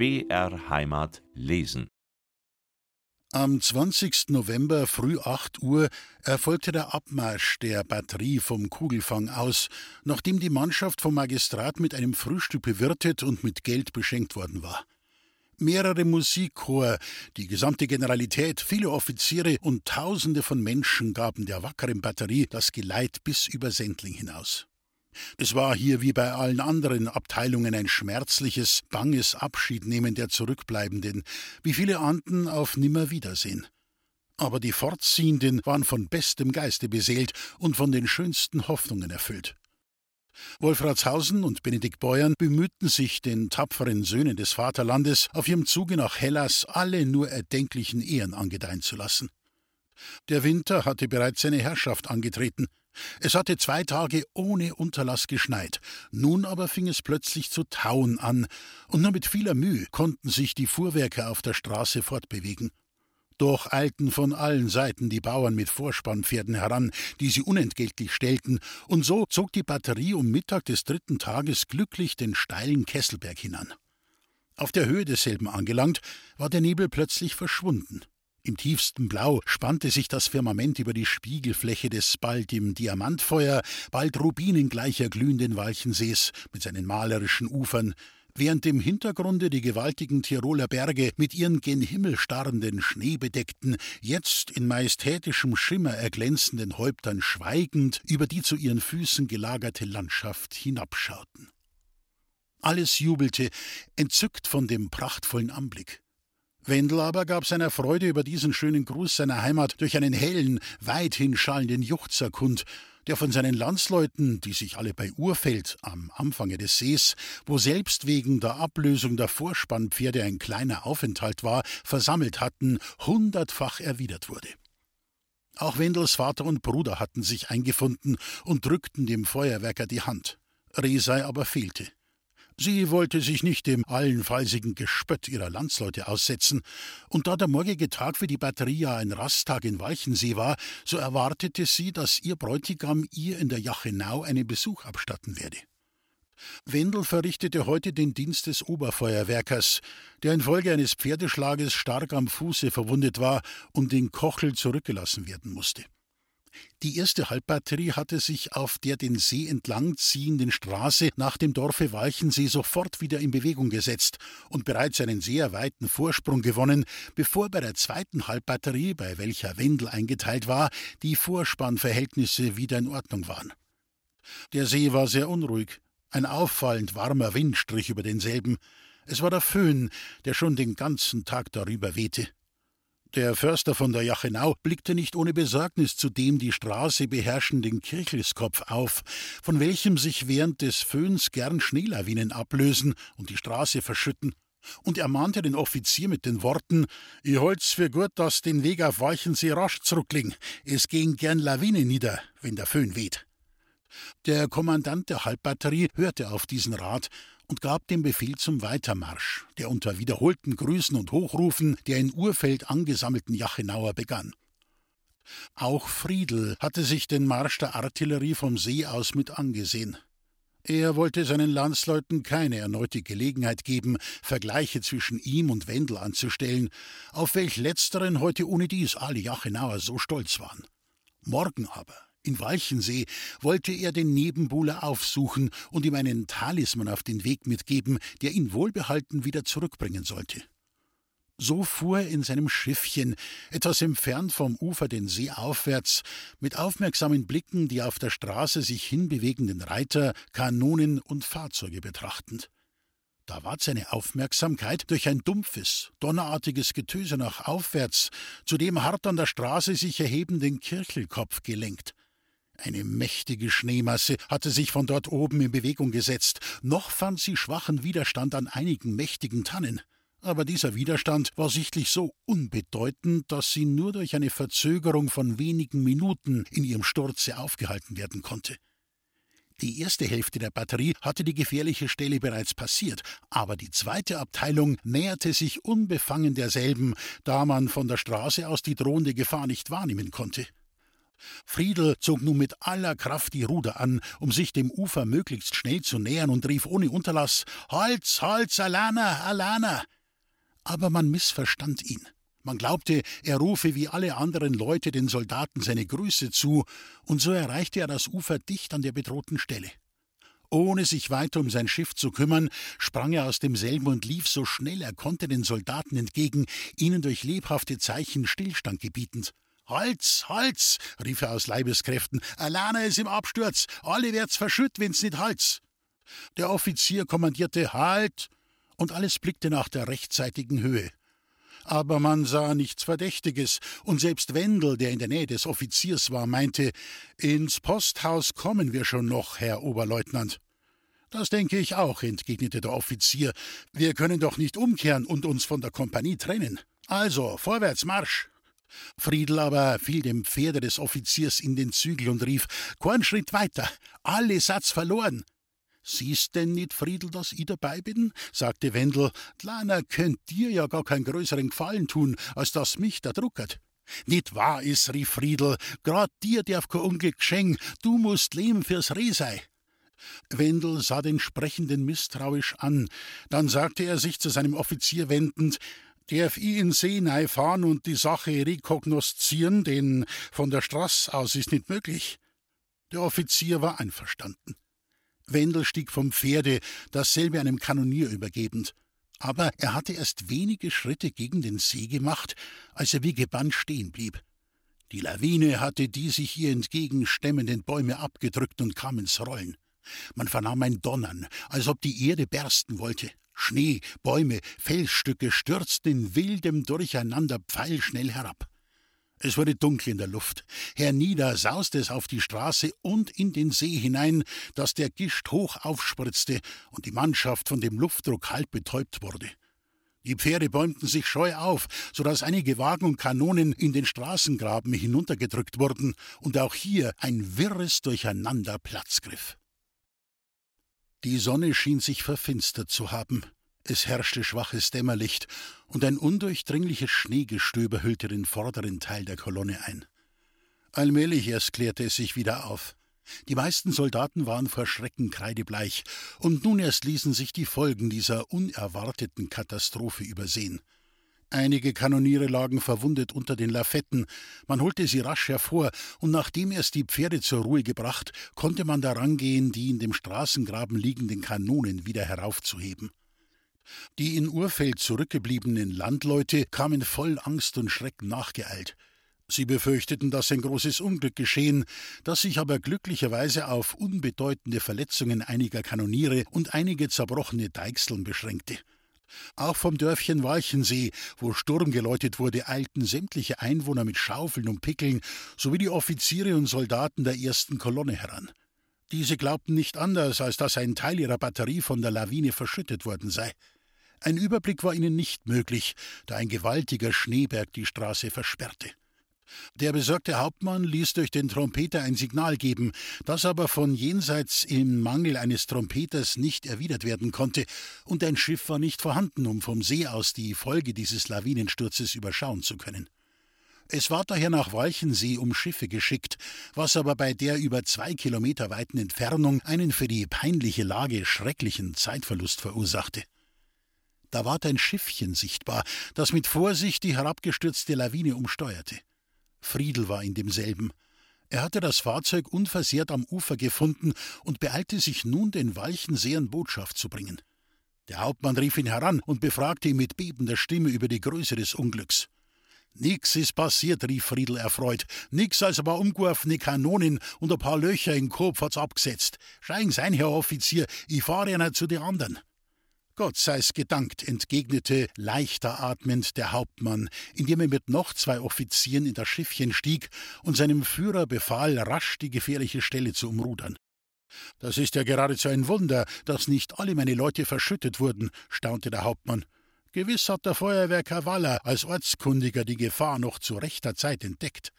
BR Heimat lesen. Am 20. November früh 8 Uhr erfolgte der Abmarsch der Batterie vom Kugelfang aus, nachdem die Mannschaft vom Magistrat mit einem Frühstück bewirtet und mit Geld beschenkt worden war. Mehrere Musikchor, die gesamte Generalität, viele Offiziere und Tausende von Menschen gaben der wackeren Batterie das Geleit bis über Sendling hinaus. Es war hier wie bei allen anderen Abteilungen ein schmerzliches, banges Abschiednehmen der Zurückbleibenden, wie viele Anden auf Nimmerwiedersehen. Aber die Fortziehenden waren von bestem Geiste beseelt und von den schönsten Hoffnungen erfüllt. Wolfratshausen und Benedikt Beuern bemühten sich, den tapferen Söhnen des Vaterlandes auf ihrem Zuge nach Hellas alle nur erdenklichen Ehren angedeihen zu lassen. Der Winter hatte bereits seine Herrschaft angetreten. Es hatte zwei Tage ohne Unterlass geschneit, nun aber fing es plötzlich zu tauen an, und nur mit vieler Mühe konnten sich die Fuhrwerke auf der Straße fortbewegen. Doch eilten von allen Seiten die Bauern mit Vorspannpferden heran, die sie unentgeltlich stellten, und so zog die Batterie um Mittag des dritten Tages glücklich den steilen Kesselberg hinan. Auf der Höhe desselben angelangt, war der Nebel plötzlich verschwunden. Im tiefsten Blau spannte sich das Firmament über die Spiegelfläche des bald im Diamantfeuer, bald rubinengleicher glühenden Walchensees mit seinen malerischen Ufern, während im Hintergrunde die gewaltigen Tiroler Berge mit ihren gen Himmel starrenden, schneebedeckten, jetzt in majestätischem Schimmer erglänzenden Häuptern schweigend über die zu ihren Füßen gelagerte Landschaft hinabschauten. Alles jubelte, entzückt von dem prachtvollen Anblick. Wendel aber gab seiner Freude über diesen schönen Gruß seiner Heimat durch einen hellen, weithin schallenden Juchzer kund, der von seinen Landsleuten, die sich alle bei Urfeld am Anfange des Sees, wo selbst wegen der Ablösung der Vorspannpferde ein kleiner Aufenthalt war, versammelt hatten, hundertfach erwidert wurde. Auch Wendels Vater und Bruder hatten sich eingefunden und drückten dem Feuerwerker die Hand. Resei aber fehlte. Sie wollte sich nicht dem allenfallsigen Gespött ihrer Landsleute aussetzen, und da der morgige Tag für die Batterie ja ein Rasttag in Walchensee war, so erwartete sie, dass ihr Bräutigam ihr in der Jachenau einen Besuch abstatten werde. Wendel verrichtete heute den Dienst des Oberfeuerwerkers, der infolge eines Pferdeschlages stark am Fuße verwundet war und in Kochel zurückgelassen werden musste. Die erste Halbbatterie hatte sich auf der den See entlang ziehenden Straße nach dem Dorfe Walchensee sofort wieder in Bewegung gesetzt und bereits einen sehr weiten Vorsprung gewonnen, bevor bei der zweiten Halbbatterie, bei welcher Wendel eingeteilt war, die Vorspannverhältnisse wieder in Ordnung waren. Der See war sehr unruhig. Ein auffallend warmer Wind strich über denselben. Es war der Föhn, der schon den ganzen Tag darüber wehte. Der Förster von der Jachenau blickte nicht ohne Besorgnis zu dem die Straße beherrschenden Kirchelskopf auf, von welchem sich während des Föhns gern Schneelawinen ablösen und die Straße verschütten, und ermahnte den Offizier mit den Worten: Ich holt's für gut, dass den Weg auf Walchensee rasch zurückling. Es gehen gern Lawinen nieder, wenn der Föhn weht. Der Kommandant der Halbbatterie hörte auf diesen Rat und gab den Befehl zum Weitermarsch, der unter wiederholten Grüßen und Hochrufen der in Urfeld angesammelten Jachenauer begann. Auch Friedel hatte sich den Marsch der Artillerie vom See aus mit angesehen. Er wollte seinen Landsleuten keine erneute Gelegenheit geben, Vergleiche zwischen ihm und Wendel anzustellen, auf welch letzteren heute ohne dies alle Jachenauer so stolz waren. Morgen aber, in Walchensee wollte er den Nebenbuhler aufsuchen und ihm einen Talisman auf den Weg mitgeben, der ihn wohlbehalten wieder zurückbringen sollte. So fuhr er in seinem Schiffchen, etwas entfernt vom Ufer den See aufwärts, mit aufmerksamen Blicken die auf der Straße sich hinbewegenden Reiter, Kanonen und Fahrzeuge betrachtend. Da ward seine Aufmerksamkeit durch ein dumpfes, donnerartiges Getöse nach aufwärts zu dem hart an der Straße sich erhebenden Kirchelkopf gelenkt. Eine mächtige Schneemasse hatte sich von dort oben in Bewegung gesetzt, noch fand sie schwachen Widerstand an einigen mächtigen Tannen. Aber dieser Widerstand war sichtlich so unbedeutend, dass sie nur durch eine Verzögerung von wenigen Minuten in ihrem Sturze aufgehalten werden konnte. Die erste Hälfte der Batterie hatte die gefährliche Stelle bereits passiert, aber die zweite Abteilung näherte sich unbefangen derselben, da man von der Straße aus die drohende Gefahr nicht wahrnehmen konnte. Friedel zog nun mit aller Kraft die Ruder an, um sich dem Ufer möglichst schnell zu nähern und rief ohne Unterlass: Holz, Holz, Alana, Alana! Aber man missverstand ihn. Man glaubte, er rufe wie alle anderen Leute den Soldaten seine Grüße zu, und so erreichte er das Ufer dicht an der bedrohten Stelle. Ohne sich weiter um sein Schiff zu kümmern, sprang er aus demselben und lief so schnell er konnte den Soldaten entgegen, ihnen durch lebhafte Zeichen Stillstand gebietend. Holz, Holz, rief er aus Leibeskräften, Alana ist im Absturz, alle werd's verschütt, wenn's nicht Holz. Der Offizier kommandierte Halt, und alles blickte nach der rechtzeitigen Höhe. Aber man sah nichts Verdächtiges, und selbst Wendel, der in der Nähe des Offiziers war, meinte, ins Posthaus kommen wir schon noch, Herr Oberleutnant. Das denke ich auch, entgegnete der Offizier. Wir können doch nicht umkehren und uns von der Kompanie trennen. Also, vorwärts, Marsch! Friedel aber fiel dem Pferde des Offiziers in den Zügel und rief: Kein Schritt weiter, alle Satz verloren. Siehst denn nicht, Friedel, dass ich dabei bin? sagte Wendel. Lana könnt dir ja gar keinen größeren Gefallen tun, als dass mich da druckert. Nicht wahr is, rief Friedel, grad dir darf kein Unglück geschenken, du musst leben fürs Reh sei. Wendel sah den Sprechenden misstrauisch an, dann sagte er sich zu seinem Offizier wendend, darf ich in See fahren und die Sache rekognoszieren, denn von der Straße aus ist nicht möglich. Der Offizier war einverstanden. Wendel stieg vom Pferde, dasselbe einem Kanonier übergebend. Aber er hatte erst wenige Schritte gegen den See gemacht, als er wie gebannt stehen blieb. Die Lawine hatte die sich ihr entgegenstemmenden Bäume abgedrückt und kam ins Rollen. Man vernahm ein Donnern, als ob die Erde bersten wollte. Schnee, Bäume, Felsstücke stürzten in wildem Durcheinander pfeilschnell herab. Es wurde dunkel in der Luft. Hernieder sauste es auf die Straße und in den See hinein, dass der Gischt hoch aufspritzte und die Mannschaft von dem Luftdruck halb betäubt wurde. Die Pferde bäumten sich scheu auf, so dass einige Wagen und Kanonen in den Straßengraben hinuntergedrückt wurden und auch hier ein wirres Durcheinander Platz griff. Die Sonne schien sich verfinstert zu haben. Es herrschte schwaches Dämmerlicht, und ein undurchdringliches Schneegestöber hüllte den vorderen Teil der Kolonne ein. Allmählich erst klärte es sich wieder auf. Die meisten Soldaten waren vor Schrecken kreidebleich, und nun erst ließen sich die Folgen dieser unerwarteten Katastrophe übersehen. Einige Kanoniere lagen verwundet unter den Lafetten. Man holte sie rasch hervor, und nachdem erst die Pferde zur Ruhe gebracht, konnte man daran gehen, die in dem Straßengraben liegenden Kanonen wieder heraufzuheben. Die in Urfeld zurückgebliebenen Landleute kamen voll Angst und Schrecken nachgeeilt. Sie befürchteten, dass ein großes Unglück geschehen, das sich aber glücklicherweise auf unbedeutende Verletzungen einiger Kanoniere und einige zerbrochene Deichseln beschränkte. Auch vom Dörfchen Walchensee, wo Sturm geläutet wurde, eilten sämtliche Einwohner mit Schaufeln und Pickeln sowie die Offiziere und Soldaten der ersten Kolonne heran. Diese glaubten nicht anders, als dass ein Teil ihrer Batterie von der Lawine verschüttet worden sei. Ein Überblick war ihnen nicht möglich, da ein gewaltiger Schneeberg die Straße versperrte. Der besorgte Hauptmann ließ durch den Trompeter ein Signal geben, das aber von jenseits im Mangel eines Trompeters nicht erwidert werden konnte, und ein Schiff war nicht vorhanden, um vom See aus die Folge dieses Lawinensturzes überschauen zu können. Es war daher nach Walchensee um Schiffe geschickt, was aber bei der über zwei Kilometer weiten Entfernung einen für die peinliche Lage schrecklichen Zeitverlust verursachte. Da ward ein Schiffchen sichtbar, das mit Vorsicht die herabgestürzte Lawine umsteuerte. Friedel war in demselben. Er hatte das Fahrzeug unversehrt am Ufer gefunden und beeilte sich nun, den Walchenseern Botschaft zu bringen. Der Hauptmann rief ihn heran und befragte ihn mit bebender Stimme über die Größe des Unglücks. Nix ist passiert, rief Friedel erfreut. Nix als ein paar umgeworfene Kanonen und ein paar Löcher im Kopf hat's abgesetzt. Scheigen sein, Herr Offizier, ich fahre ja zu den anderen. Gott sei's gedankt, entgegnete leichter atmend der Hauptmann, indem er mit noch zwei Offizieren in das Schiffchen stieg und seinem Führer befahl, rasch die gefährliche Stelle zu umrudern. Das ist ja geradezu ein Wunder, dass nicht alle meine Leute verschüttet wurden, staunte der Hauptmann. Gewiss hat der Feuerwehrker Waller als Ortskundiger die Gefahr noch zu rechter Zeit entdeckt.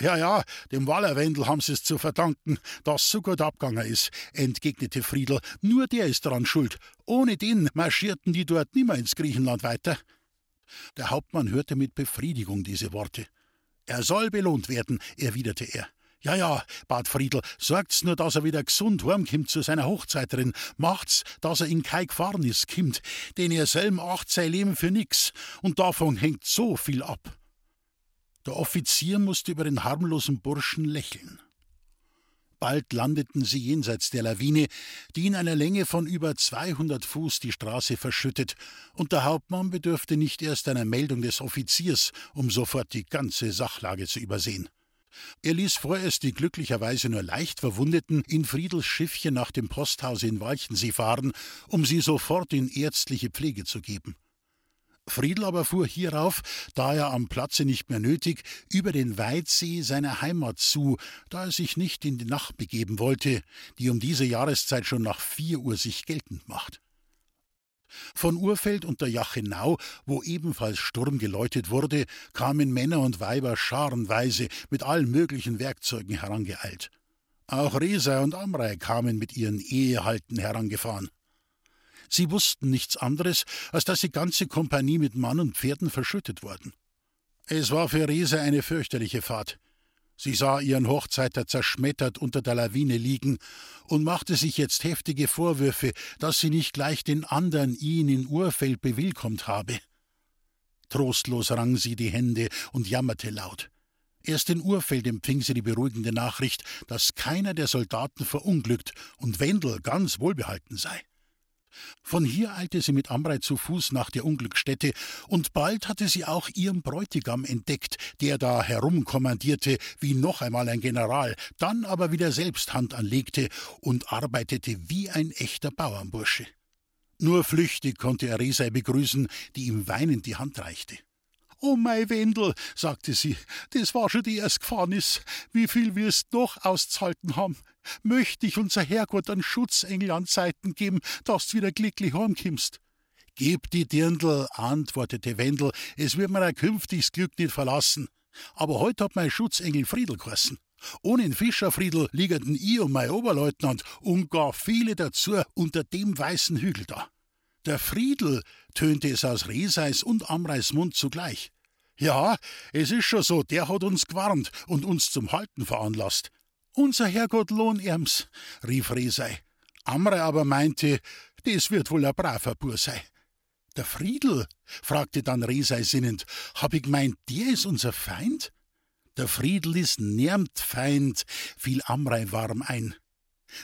Ja, ja, dem Wallerwendel haben sie es zu verdanken, dass so gut abgegangen ist, entgegnete Friedel. Nur der ist daran schuld. Ohne den marschierten die dort nimmer ins Griechenland weiter. Der Hauptmann hörte mit Befriedigung diese Worte. Er soll belohnt werden, erwiderte er. Ja, ja, bat Friedel, sorgt's nur, dass er wieder gesund heimkommt zu seiner Hochzeiterin. Macht's, dass er in kein Gefahrnis kommt, denn er selben acht sein Leben für nix. Und davon hängt so viel ab. Der Offizier musste über den harmlosen Burschen lächeln. Bald landeten sie jenseits der Lawine, die in einer Länge von über 200 Fuß die Straße verschüttet, und der Hauptmann bedurfte nicht erst einer Meldung des Offiziers, um sofort die ganze Sachlage zu übersehen. Er ließ vorerst die glücklicherweise nur leicht Verwundeten in Friedels Schiffchen nach dem Posthause in Walchensee fahren, um sie sofort in ärztliche Pflege zu geben. Friedel aber fuhr hierauf, da er am Platze nicht mehr nötig, über den Weitsee seiner Heimat zu, da er sich nicht in die Nacht begeben wollte, die um diese Jahreszeit schon nach vier Uhr sich geltend macht. Von Urfeld und der Jachenau, wo ebenfalls Sturm geläutet wurde, kamen Männer und Weiber scharenweise mit allen möglichen Werkzeugen herangeeilt. Auch Resa und Amrei kamen mit ihren Ehehalten herangefahren. Sie wussten nichts anderes, als dass die ganze Kompanie mit Mann und Pferden verschüttet worden. Es war für Resa eine fürchterliche Fahrt. Sie sah ihren Hochzeiter zerschmettert unter der Lawine liegen und machte sich jetzt heftige Vorwürfe, dass sie nicht gleich den anderen ihn in Urfeld bewillkommt habe. Trostlos rang sie die Hände und jammerte laut. Erst in Urfeld empfing sie die beruhigende Nachricht, dass keiner der Soldaten verunglückt und Wendel ganz wohlbehalten sei. Von hier eilte sie mit Amrei zu Fuß nach der Unglücksstätte, und bald hatte sie auch ihren Bräutigam entdeckt, der da herumkommandierte wie noch einmal ein General, dann aber wieder selbst Hand anlegte und arbeitete wie ein echter Bauernbursche. Nur flüchtig konnte er Resei begrüßen, die ihm weinend die Hand reichte. Oh, mei Wendel, sagte sie, das war schon die erste Gefahrnis. Wie viel wirst noch auszuhalten haben? Möchte ich unser Herrgott einen Schutzengel an Seiten geben, dass du wieder glücklich heimkommst? Gib die Dirndl, antwortete Wendel, es wird mir ein künftiges Glück nicht verlassen. Aber heute hat mein Schutzengel Friedel geheißen. Ohne den Fischerfriedel liegeten ich und mein Oberleutnant und gar viele dazu unter dem weißen Hügel da. Der Friedel, tönte es aus Reseis und Amreis Mund zugleich. Ja, es ist schon so, der hat uns gewarnt und uns zum Halten veranlasst. Unser Herrgott lohn ihm's, rief Resei. Amrei aber meinte, das wird wohl ein braver Bur sei. Der Friedel? fragte dann Resei sinnend. Hab ich gemeint, der ist unser Feind? Der Friedel ist närmt Feind, fiel Amrei warm ein.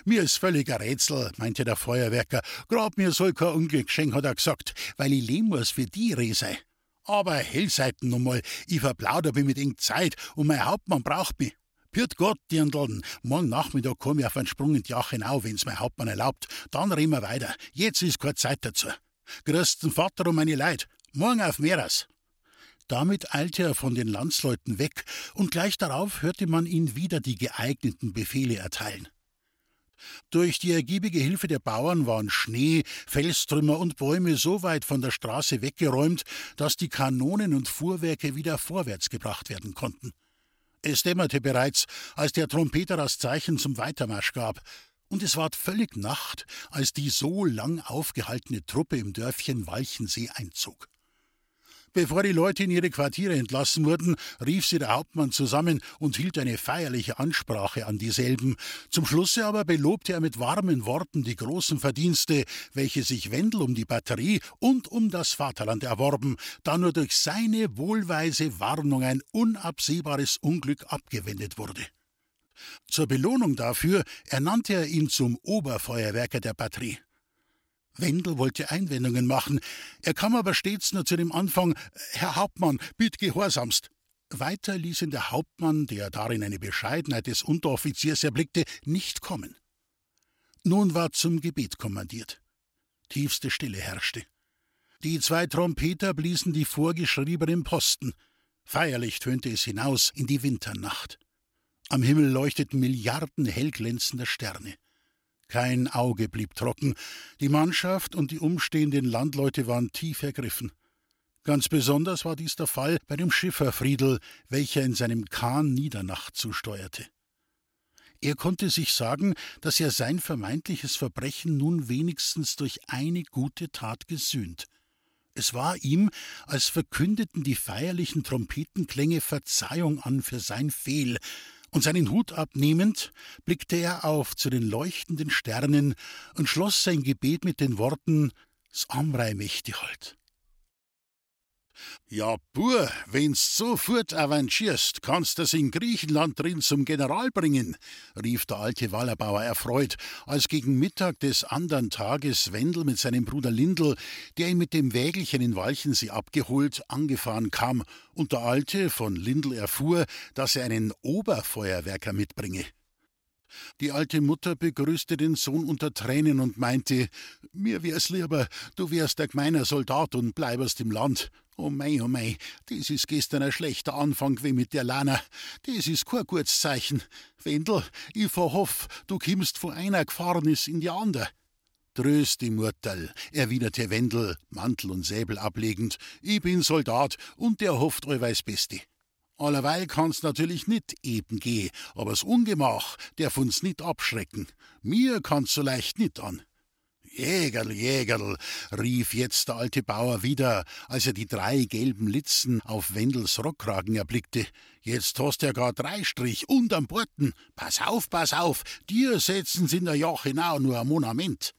Mir ist völliger Rätsel, meinte der Feuerwerker. Grad mir soll kein Unglück geschenkt, hat er gesagt, weil ich leben muss für die Resei. Aber Hellseiten nun mal, ich verplauder bin mit eng Zeit und mein Hauptmann braucht mich. Pirt Gott, Dirndln, morgen Nachmittag komm ich auf einen Sprung in die Jachenau, wenn's mein Hauptmann erlaubt. Dann reden wir weiter. Jetzt ist keine Zeit dazu. Grüß den Vater und meine Leid. Morgen auf Meeres. Damit eilte er von den Landsleuten weg, und gleich darauf hörte man ihn wieder die geeigneten Befehle erteilen. Durch die ergiebige Hilfe der Bauern waren Schnee, Felstrümmer und Bäume so weit von der Straße weggeräumt, dass die Kanonen und Fuhrwerke wieder vorwärts gebracht werden konnten. Es dämmerte bereits, als der Trompeter das Zeichen zum Weitermarsch gab, und es ward völlig Nacht, als die so lang aufgehaltene Truppe im Dörfchen Walchensee einzog. Bevor die Leute in ihre Quartiere entlassen wurden, rief sie der Hauptmann zusammen und hielt eine feierliche Ansprache an dieselben. Zum Schlusse aber belobte er mit warmen Worten die großen Verdienste, welche sich Wendel um die Batterie und um das Vaterland erworben, da nur durch seine wohlweise Warnung ein unabsehbares Unglück abgewendet wurde. Zur Belohnung dafür ernannte er ihn zum Oberfeuerwerker der Batterie. Wendel wollte Einwendungen machen. Er kam aber stets nur zu dem Anfang: Herr Hauptmann, bitt gehorsamst. Weiter ließ ihn der Hauptmann, der darin eine Bescheidenheit des Unteroffiziers erblickte, nicht kommen. Nun war zum Gebet kommandiert. Tiefste Stille herrschte. Die zwei Trompeter bliesen die vorgeschriebenen Posten. Feierlich tönte es hinaus in die Winternacht. Am Himmel leuchteten Milliarden hellglänzender Sterne. Kein Auge blieb trocken. Die Mannschaft und die umstehenden Landleute waren tief ergriffen. Ganz besonders war dies der Fall bei dem Schiffer Friedel, welcher in seinem Kahn Niedernacht zusteuerte. Er konnte sich sagen, dass er sein vermeintliches Verbrechen nun wenigstens durch eine gute Tat gesühnt. Es war ihm, als verkündeten die feierlichen Trompetenklänge Verzeihung an für sein Fehl, und seinen Hut abnehmend blickte er auf zu den leuchtenden Sternen und schloss sein Gebet mit den Worten S Amrei mächtig halt. Ja, Bur, wenn's so fort avancierst, kannst das in Griechenland drin zum General bringen, rief der alte Wallerbauer erfreut, als gegen Mittag des andern Tages Wendel mit seinem Bruder Lindl, der ihn mit dem Wägelchen in Walchensee abgeholt, angefahren kam und der Alte von Lindl erfuhr, dass er einen Oberfeuerwerker mitbringe. Die alte Mutter begrüßte den Sohn unter Tränen und meinte: Mir wär's lieber, du wärst ein gemeiner Soldat und bleiberst im Land. Oh mei, oh mei, das ist gestern ein schlechter Anfang wie mit der Lana. Das ist kein gutes Zeichen. Wendel, ich verhoff, du kimmst von einer Gefahrnis in die andere. Tröst die Murterl, erwiderte Wendel, Mantel und Säbel ablegend. Ich bin Soldat und der hofft allweils Beste. Allerweil kann's natürlich nicht eben gehen, aber das Ungemach darf uns nicht abschrecken. Mir kann's so leicht nicht an. Jägerl, Jägerl, rief jetzt der alte Bauer wieder, als er die drei gelben Litzen auf Wendels Rockkragen erblickte. Jetzt hast ja gar drei Strich und am Porten. Pass auf, pass auf, dir setzen's in der Joch genau nur ein Monument.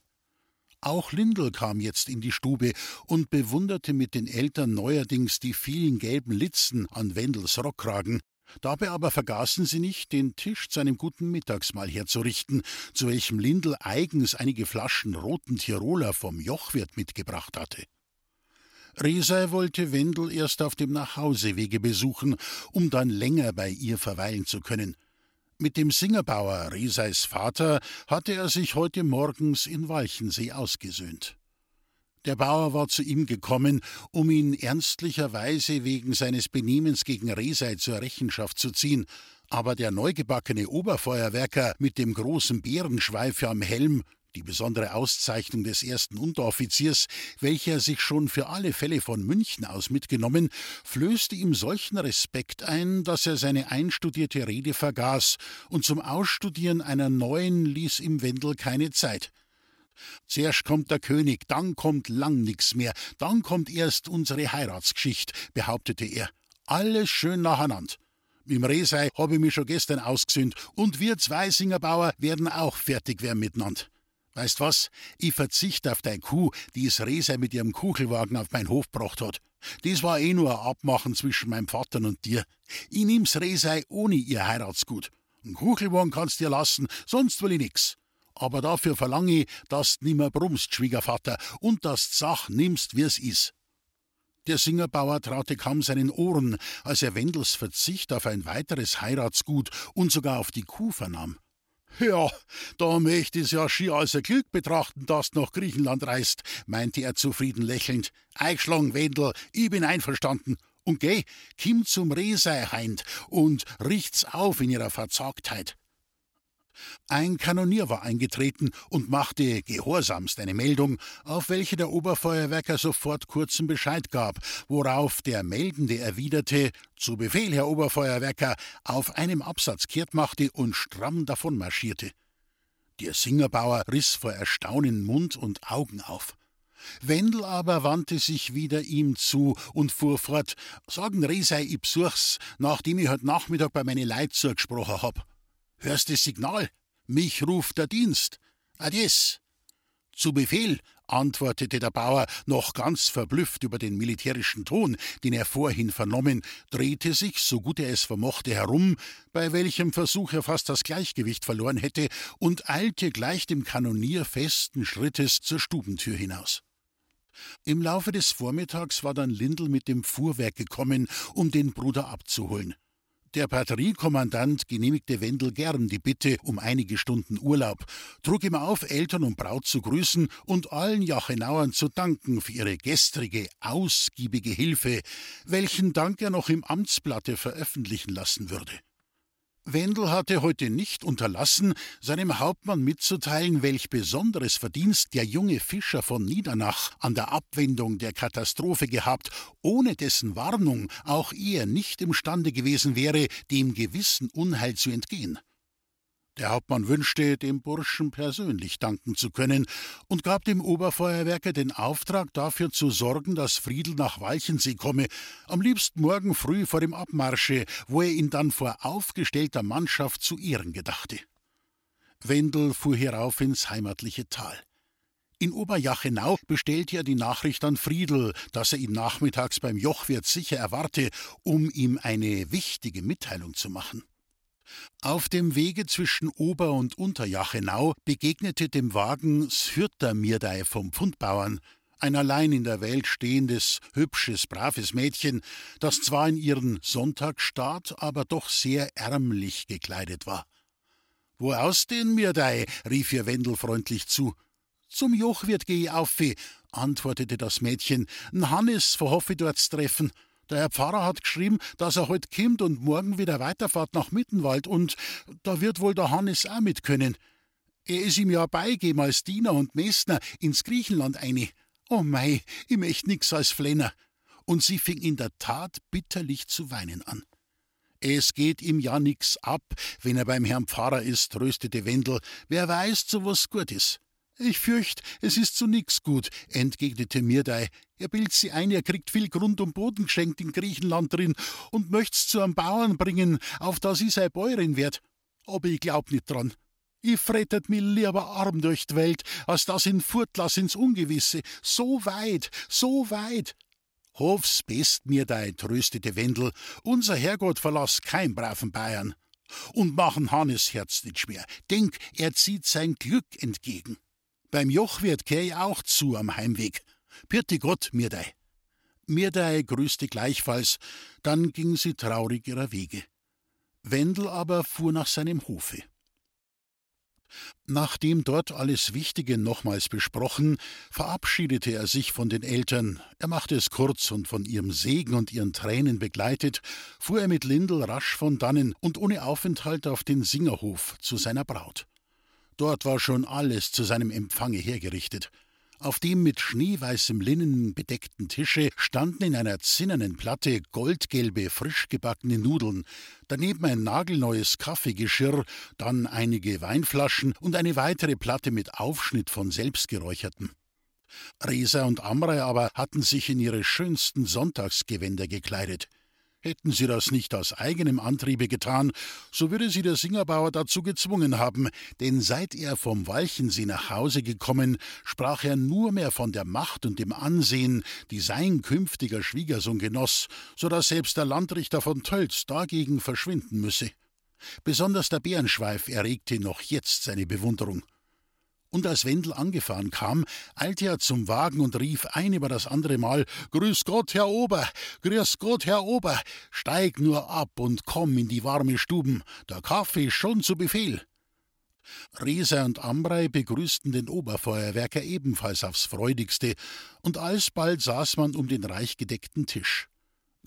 Auch Lindl kam jetzt in die Stube und bewunderte mit den Eltern neuerdings die vielen gelben Litzen an Wendels Rockkragen, Dabei aber vergaßen sie nicht, den Tisch zu einem guten Mittagsmahl herzurichten, zu welchem Lindl eigens einige Flaschen roten Tiroler vom Jochwirt mitgebracht hatte. Resei wollte Wendel erst auf dem Nachhausewege besuchen, um dann länger bei ihr verweilen zu können. Mit dem Singerbauer Reseis Vater hatte er sich heute morgens in Walchensee ausgesöhnt. Der Bauer war zu ihm gekommen, um ihn ernstlicherweise wegen seines Benehmens gegen Resei zur Rechenschaft zu ziehen, aber der neugebackene Oberfeuerwerker mit dem großen Bärenschweif am Helm, die besondere Auszeichnung des ersten Unteroffiziers, welcher sich schon für alle Fälle von München aus mitgenommen, flößte ihm solchen Respekt ein, dass er seine einstudierte Rede vergaß, und zum Ausstudieren einer neuen ließ ihm Wendel keine Zeit. Zuerst kommt der König, dann kommt lang nix mehr, dann kommt erst unsere Heiratsgeschichte, behauptete er. Alles schön nacheinander. Im Rehsei habe ich mich schon gestern ausgesühnt und wir zwei Singerbauer werden auch fertig werden miteinander. Weißt was? Ich verzichte auf deine Kuh, die das Rehsei mit ihrem Kuchelwagen auf meinen Hof gebracht hat. Das war eh nur ein Abmachen zwischen meinem Vater und dir. Ich nimm's Rehsei ohne ihr Heiratsgut. Ein Kuchelwagen kannst dir lassen, sonst will ich nix aber dafür verlange ich, dass du nimmer brummst, Schwiegervater, und dass du Sach nimmst, wie's is. Der Singerbauer traute kaum seinen Ohren, als er Wendels Verzicht auf ein weiteres Heiratsgut und sogar auf die Kuh vernahm. Ja, da möcht ich's ja schier als ein Glück betrachten, dass du nach Griechenland reist, meinte er zufrieden lächelnd. Eingeschlagen, Wendel, ich bin einverstanden. Und geh, kim zum Rehsei heint und richt's auf in ihrer Verzagtheit. Ein Kanonier war eingetreten und machte gehorsamst eine Meldung, auf welche der Oberfeuerwerker sofort kurzen Bescheid gab, worauf der Meldende erwiderte: Zu Befehl, Herr Oberfeuerwerker, auf einem Absatz kehrt machte und stramm davonmarschierte. Der Singerbauer riss vor Erstaunen Mund und Augen auf. Wendel aber wandte sich wieder ihm zu und fuhr fort: Sagen Resei, ich besuch's, nachdem ich heute Nachmittag bei meine Leid zugesprochen hab. Hörst das Signal? Mich ruft der Dienst. Adies. Zu Befehl, antwortete der Bauer, noch ganz verblüfft über den militärischen Ton, den er vorhin vernommen, drehte sich, so gut er es vermochte, herum, bei welchem Versuch er fast das Gleichgewicht verloren hätte, und eilte gleich dem Kanonier festen Schrittes zur Stubentür hinaus. Im Laufe des Vormittags war dann Lindl mit dem Fuhrwerk gekommen, um den Bruder abzuholen. Der Batteriekommandant genehmigte Wendel gern die Bitte um einige Stunden Urlaub, trug ihm auf, Eltern und Braut zu grüßen und allen Jachenauern zu danken für ihre gestrige, ausgiebige Hilfe, welchen Dank er noch im Amtsblatte veröffentlichen lassen würde. Wendel hatte heute nicht unterlassen, seinem Hauptmann mitzuteilen, welch besonderes Verdienst der junge Fischer von Niedernach an der Abwendung der Katastrophe gehabt, ohne dessen Warnung auch er nicht imstande gewesen wäre, dem gewissen Unheil zu entgehen. Der Hauptmann wünschte, dem Burschen persönlich danken zu können und gab dem Oberfeuerwerker den Auftrag, dafür zu sorgen, dass Friedel nach Walchensee komme, am liebsten morgen früh vor dem Abmarsche, wo er ihn dann vor aufgestellter Mannschaft zu ehren gedachte. Wendel fuhr hierauf ins heimatliche Tal. In Oberjachenau bestellte er die Nachricht an Friedel, dass er ihn nachmittags beim Jochwirt sicher erwarte, um ihm eine wichtige Mitteilung zu machen. Auf dem Wege zwischen Ober- und Unterjachenau begegnete dem Wagen Sfürter Mirdei vom Pfundbauern, ein allein in der Welt stehendes, hübsches, braves Mädchen, das zwar in ihren Sonntagsstaat, aber doch sehr ärmlich gekleidet war. Wo aus denn, Mirdei? rief ihr Wendel freundlich zu. Zum Jochwirt geh ich auf, antwortete das Mädchen. N Hannes verhoffe dort's treffen. Der Herr Pfarrer hat geschrieben, dass er heute kommt und morgen wieder weiterfahrt nach Mittenwald und da wird wohl der Hannes auch mit können. Er ist ihm ja beigeben als Diener und Messner ins Griechenland eine. Oh mei, ich möcht nix als Flenner. Und sie fing in der Tat bitterlich zu weinen an. Es geht ihm ja nix ab, wenn er beim Herrn Pfarrer ist, tröstete Wendel. Wer weiß, zu was gut ist. Ich fürcht, es ist zu nix gut, entgegnete Mirdei. Er bildet sie ein, er kriegt viel Grund und Boden geschenkt in Griechenland drin und möcht's zu einem Bauern bringen, auf das ich sei Bäuerin werd. Aber ich glaub nicht dran. Ich frettet mi lieber arm durch die Welt, als das in Furtlass ins Ungewisse. So weit, so weit. Hof's best, Mirdei, tröstete Wendel. Unser Herrgott verlass kein braven Bayern. Und machen Hannes Herz nicht schwer. Denk, er zieht sein Glück entgegen. Beim Jochwirt kehr ich auch zu am Heimweg. Pirti Gott, Mirdei. Mirdei grüßte gleichfalls, dann ging sie traurig ihrer Wege. Wendel aber fuhr nach seinem Hofe. Nachdem dort alles Wichtige nochmals besprochen, verabschiedete er sich von den Eltern. Er machte es kurz und von ihrem Segen und ihren Tränen begleitet, fuhr er mit Lindel rasch von dannen und ohne Aufenthalt auf den Singerhof zu seiner Braut. Dort war schon alles zu seinem Empfange hergerichtet. Auf dem mit schneeweißem Linnen bedeckten Tische standen in einer zinnernen Platte goldgelbe, frisch gebackene Nudeln, daneben ein nagelneues Kaffeegeschirr, dann einige Weinflaschen und eine weitere Platte mit Aufschnitt von selbstgeräuchertem. Resa und Amrei aber hatten sich in ihre schönsten Sonntagsgewänder gekleidet. Hätten sie das nicht aus eigenem Antriebe getan, so würde sie der Singerbauer dazu gezwungen haben, denn seit er vom Walchensee nach Hause gekommen, sprach er nur mehr von der Macht und dem Ansehen, die sein künftiger Schwiegersohn genoss, so dass selbst der Landrichter von Tölz dagegen verschwinden müsse. Besonders der Bärenschweif erregte noch jetzt seine Bewunderung. Und als Wendel angefahren kam, eilte er zum Wagen und rief ein über das andere Mal: Grüß Gott, Herr Ober! Grüß Gott, Herr Ober! Steig nur ab und komm in die warme Stuben. Der Kaffee ist schon zu Befehl. Resa und Ambrei begrüßten den Oberfeuerwerker ebenfalls aufs freudigste, und alsbald saß man um den reich gedeckten Tisch.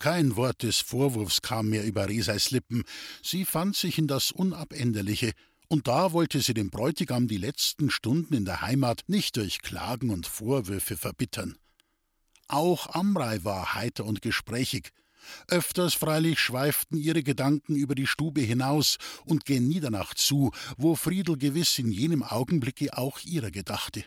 Kein Wort des Vorwurfs kam mehr über Resais Lippen, sie fand sich in das Unabänderliche, und da wollte sie dem Bräutigam die letzten Stunden in der Heimat nicht durch Klagen und Vorwürfe verbittern. Auch Amrei war heiter und gesprächig. Öfters freilich schweiften ihre Gedanken über die Stube hinaus und gen Niedernach zu, wo Friedel gewiss in jenem Augenblicke auch ihrer gedachte.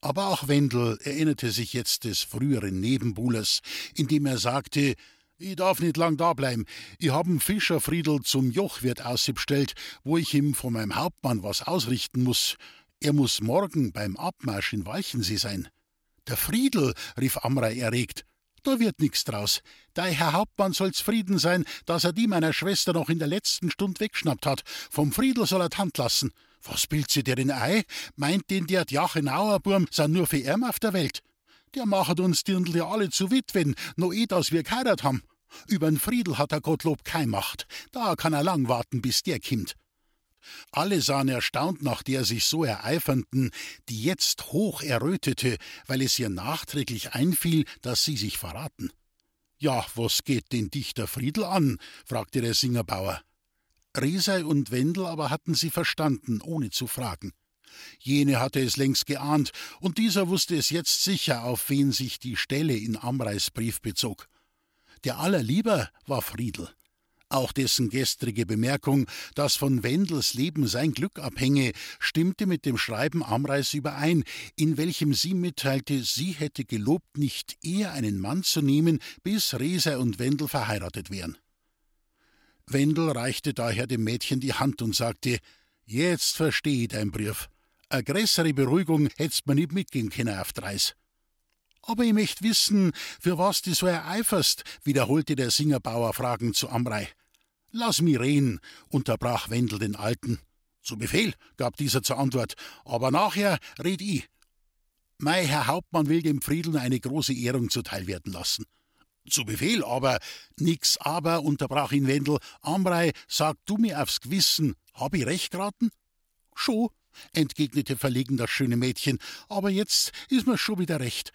Aber auch Wendel erinnerte sich jetzt des früheren Nebenbuhlers, indem er sagte, ich darf nicht lang da bleiben. Ich hab'n Fischer Friedel zum Jochwirt ausgestellt, wo ich ihm von meinem Hauptmann was ausrichten muss. Er muss morgen beim Abmarsch in Walchensee sein. Der Friedel, rief Amrei erregt. Da wird nix draus. Dei Herr Hauptmann soll's Frieden sein, dass er die meiner Schwester noch in der letzten Stund wegschnappt hat. Vom Friedel soll er Hand lassen. Was bildet sie dir in Ei? Meint den der Djachenauer Burm sind nur für Erm auf der Welt? Der machet uns Dirndl ja alle zu Witwen, no eh, dass wir geheiratet haben. Übern Friedel hat der Gottlob keine Macht. Da kann er lang warten, bis der kimmt. Alle sahen erstaunt nach der sich so ereifernden, die jetzt hoch errötete, weil es ihr nachträglich einfiel, dass sie sich verraten. Ja, was geht den Dichter Friedel an? fragte der Singerbauer. Resei und Wendel aber hatten sie verstanden, ohne zu fragen. Jene hatte es längst geahnt, und dieser wusste es jetzt sicher, auf wen sich die Stelle in Amreis Brief bezog. Der allerlieber war Friedel. Auch dessen gestrige Bemerkung, dass von Wendels Leben sein Glück abhänge, stimmte mit dem Schreiben Amreis überein, in welchem sie mitteilte, sie hätte gelobt, nicht eher einen Mann zu nehmen, bis Reser und Wendel verheiratet wären. Wendel reichte daher dem Mädchen die Hand und sagte: Jetzt verstehe ich dein Brief. Eine größere Beruhigung hätt's mir nicht mitgehen können auf Dreis. Aber ich möcht wissen, für was du so ereiferst, wiederholte der Singerbauer fragend zu Amrei. Lass mich reden, unterbrach Wendel den Alten. Zu Befehl, gab dieser zur Antwort, aber nachher red ich. Mei, Herr Hauptmann will dem Friedeln eine große Ehrung zuteil werden lassen. Zu Befehl, aber nix aber, unterbrach ihn Wendel. Amrei, sag du mir aufs Gewissen, hab ich recht geraten? Scho, entgegnete verlegen das schöne Mädchen, aber jetzt ist mir schon wieder recht.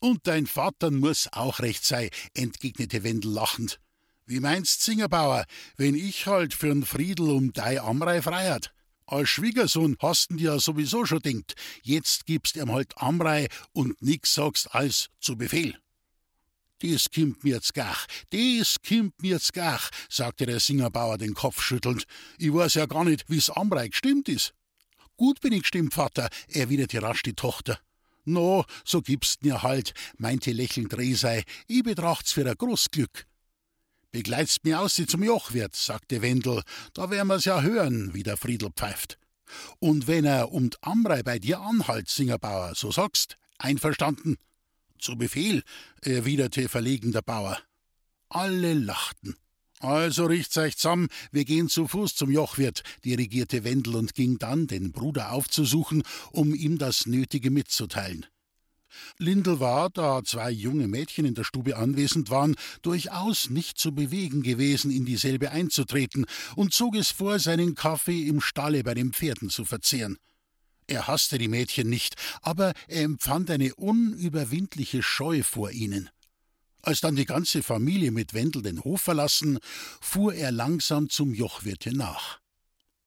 Und dein Vater muss auch recht sei, entgegnete Wendel lachend. Wie meinst, Zingerbauer, wenn ich halt für'n Friedel um dei Amrei freiert? Als Schwiegersohn hast'n dir ja sowieso schon denkt, jetzt gibst ihm halt Amrei und nix sagst als zu Befehl. Des kimmt mir z'gach, des kimmt mir z'gach, sagte der Singerbauer den Kopf schüttelnd. Ich weiß ja gar nicht, wie's Amrei gestimmt is. Gut bin ich gestimmt, Vater, erwiderte rasch die Tochter. No, so gibst mir halt, meinte lächelnd Resei, ich betracht's für ein Großglück. Begleitst mir aus sie zum Jochwirt, sagte Wendel, da werden wir's ja hören, wie der Friedel pfeift. Und wenn er um Amrei bei dir anhalt, Singerbauer, so sagst, einverstanden? Zu Befehl, erwiderte verlegen der Bauer. Alle lachten. Also riecht's euch zusammen, wir gehen zu Fuß zum Jochwirt, dirigierte Wendel und ging dann, den Bruder aufzusuchen, um ihm das Nötige mitzuteilen. Lindel war, da zwei junge Mädchen in der Stube anwesend waren, durchaus nicht zu bewegen gewesen, in dieselbe einzutreten, und zog es vor, seinen Kaffee im Stalle bei den Pferden zu verzehren. Er hasste die Mädchen nicht, aber er empfand eine unüberwindliche Scheu vor ihnen. Als dann die ganze Familie mit Wendel den Hof verlassen, fuhr er langsam zum Jochwirte nach.